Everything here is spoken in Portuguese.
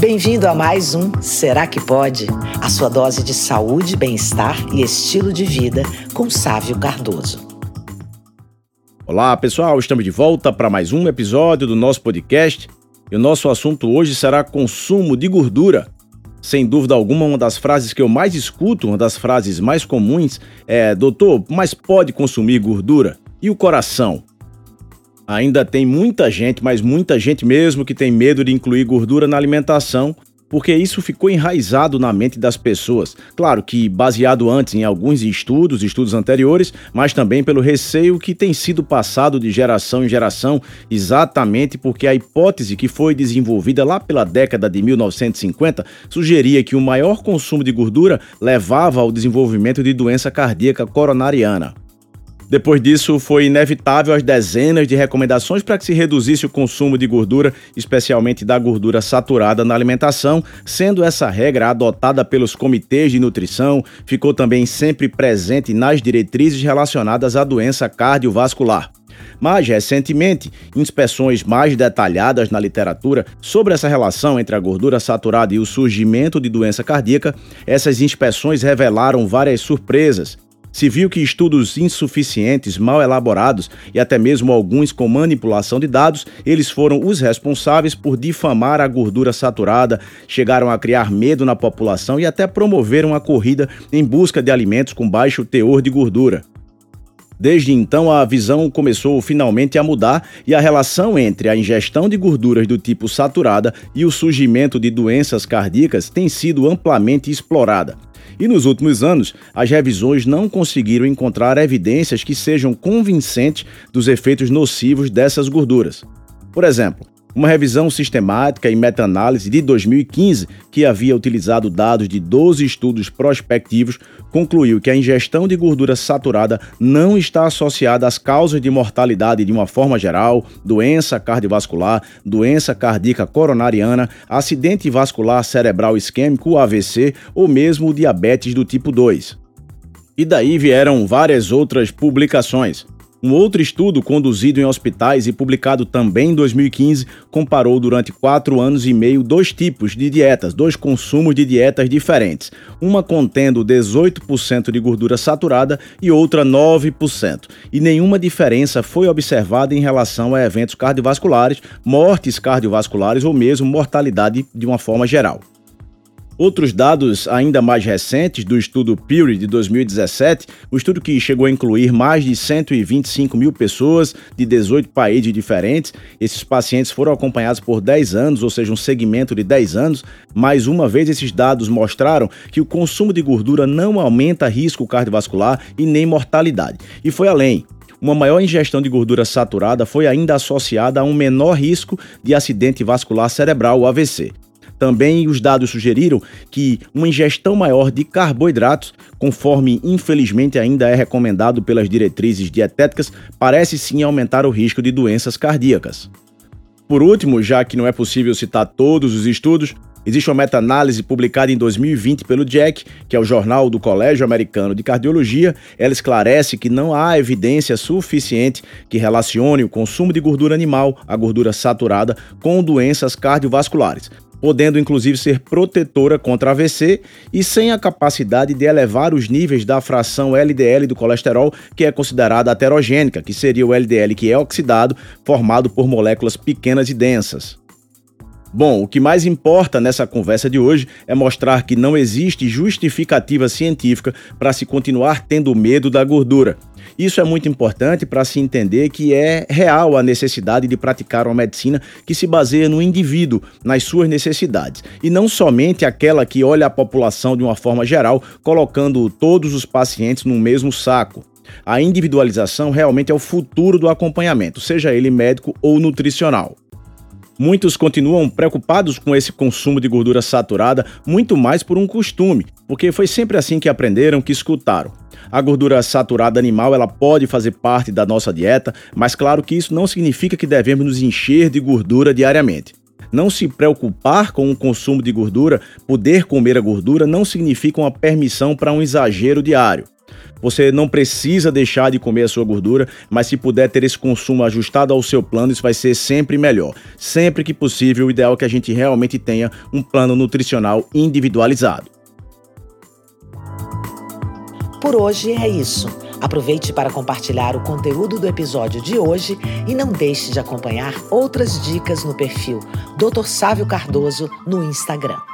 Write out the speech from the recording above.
Bem-vindo a mais um Será que Pode? A sua dose de saúde, bem-estar e estilo de vida com Sávio Cardoso. Olá, pessoal, estamos de volta para mais um episódio do nosso podcast. E o nosso assunto hoje será consumo de gordura. Sem dúvida alguma, uma das frases que eu mais escuto, uma das frases mais comuns é: Doutor, mas pode consumir gordura? E o coração? Ainda tem muita gente, mas muita gente mesmo, que tem medo de incluir gordura na alimentação, porque isso ficou enraizado na mente das pessoas. Claro que baseado antes em alguns estudos, estudos anteriores, mas também pelo receio que tem sido passado de geração em geração, exatamente porque a hipótese que foi desenvolvida lá pela década de 1950 sugeria que o maior consumo de gordura levava ao desenvolvimento de doença cardíaca coronariana. Depois disso, foi inevitável as dezenas de recomendações para que se reduzisse o consumo de gordura, especialmente da gordura saturada na alimentação, sendo essa regra adotada pelos comitês de nutrição, ficou também sempre presente nas diretrizes relacionadas à doença cardiovascular. Mas, recentemente, inspeções mais detalhadas na literatura sobre essa relação entre a gordura saturada e o surgimento de doença cardíaca, essas inspeções revelaram várias surpresas. Se viu que estudos insuficientes, mal elaborados e até mesmo alguns com manipulação de dados, eles foram os responsáveis por difamar a gordura saturada, chegaram a criar medo na população e até promoveram a corrida em busca de alimentos com baixo teor de gordura. Desde então, a visão começou finalmente a mudar e a relação entre a ingestão de gorduras do tipo saturada e o surgimento de doenças cardíacas tem sido amplamente explorada. E nos últimos anos, as revisões não conseguiram encontrar evidências que sejam convincentes dos efeitos nocivos dessas gorduras. Por exemplo, uma revisão sistemática e meta-análise de 2015, que havia utilizado dados de 12 estudos prospectivos, concluiu que a ingestão de gordura saturada não está associada às causas de mortalidade de uma forma geral, doença cardiovascular, doença cardíaca coronariana, acidente vascular cerebral isquêmico, AVC ou mesmo diabetes do tipo 2. E daí vieram várias outras publicações. Um outro estudo conduzido em hospitais e publicado também em 2015 comparou durante quatro anos e meio dois tipos de dietas, dois consumos de dietas diferentes, uma contendo 18% de gordura saturada e outra 9%, e nenhuma diferença foi observada em relação a eventos cardiovasculares, mortes cardiovasculares ou mesmo mortalidade de uma forma geral. Outros dados ainda mais recentes do estudo Peary de 2017, o estudo que chegou a incluir mais de 125 mil pessoas de 18 países diferentes. Esses pacientes foram acompanhados por 10 anos, ou seja, um segmento de 10 anos. Mais uma vez, esses dados mostraram que o consumo de gordura não aumenta risco cardiovascular e nem mortalidade. E foi além. Uma maior ingestão de gordura saturada foi ainda associada a um menor risco de acidente vascular cerebral, AVC. Também os dados sugeriram que uma ingestão maior de carboidratos, conforme infelizmente ainda é recomendado pelas diretrizes dietéticas, parece sim aumentar o risco de doenças cardíacas. Por último, já que não é possível citar todos os estudos, Existe uma meta-análise publicada em 2020 pelo JACC, que é o Jornal do Colégio Americano de Cardiologia. Ela esclarece que não há evidência suficiente que relacione o consumo de gordura animal, a gordura saturada, com doenças cardiovasculares podendo inclusive ser protetora contra AVC e sem a capacidade de elevar os níveis da fração LDL do colesterol, que é considerada aterogênica, que seria o LDL que é oxidado, formado por moléculas pequenas e densas. Bom, o que mais importa nessa conversa de hoje é mostrar que não existe justificativa científica para se continuar tendo medo da gordura. Isso é muito importante para se entender que é real a necessidade de praticar uma medicina que se baseia no indivíduo, nas suas necessidades, e não somente aquela que olha a população de uma forma geral, colocando todos os pacientes no mesmo saco. A individualização realmente é o futuro do acompanhamento, seja ele médico ou nutricional. Muitos continuam preocupados com esse consumo de gordura saturada, muito mais por um costume, porque foi sempre assim que aprenderam, que escutaram. A gordura saturada animal ela pode fazer parte da nossa dieta, mas claro que isso não significa que devemos nos encher de gordura diariamente. Não se preocupar com o consumo de gordura, poder comer a gordura, não significa uma permissão para um exagero diário. Você não precisa deixar de comer a sua gordura, mas se puder ter esse consumo ajustado ao seu plano, isso vai ser sempre melhor. Sempre que possível, o ideal é que a gente realmente tenha um plano nutricional individualizado. Por hoje é isso. Aproveite para compartilhar o conteúdo do episódio de hoje e não deixe de acompanhar outras dicas no perfil Dr. Sávio Cardoso no Instagram.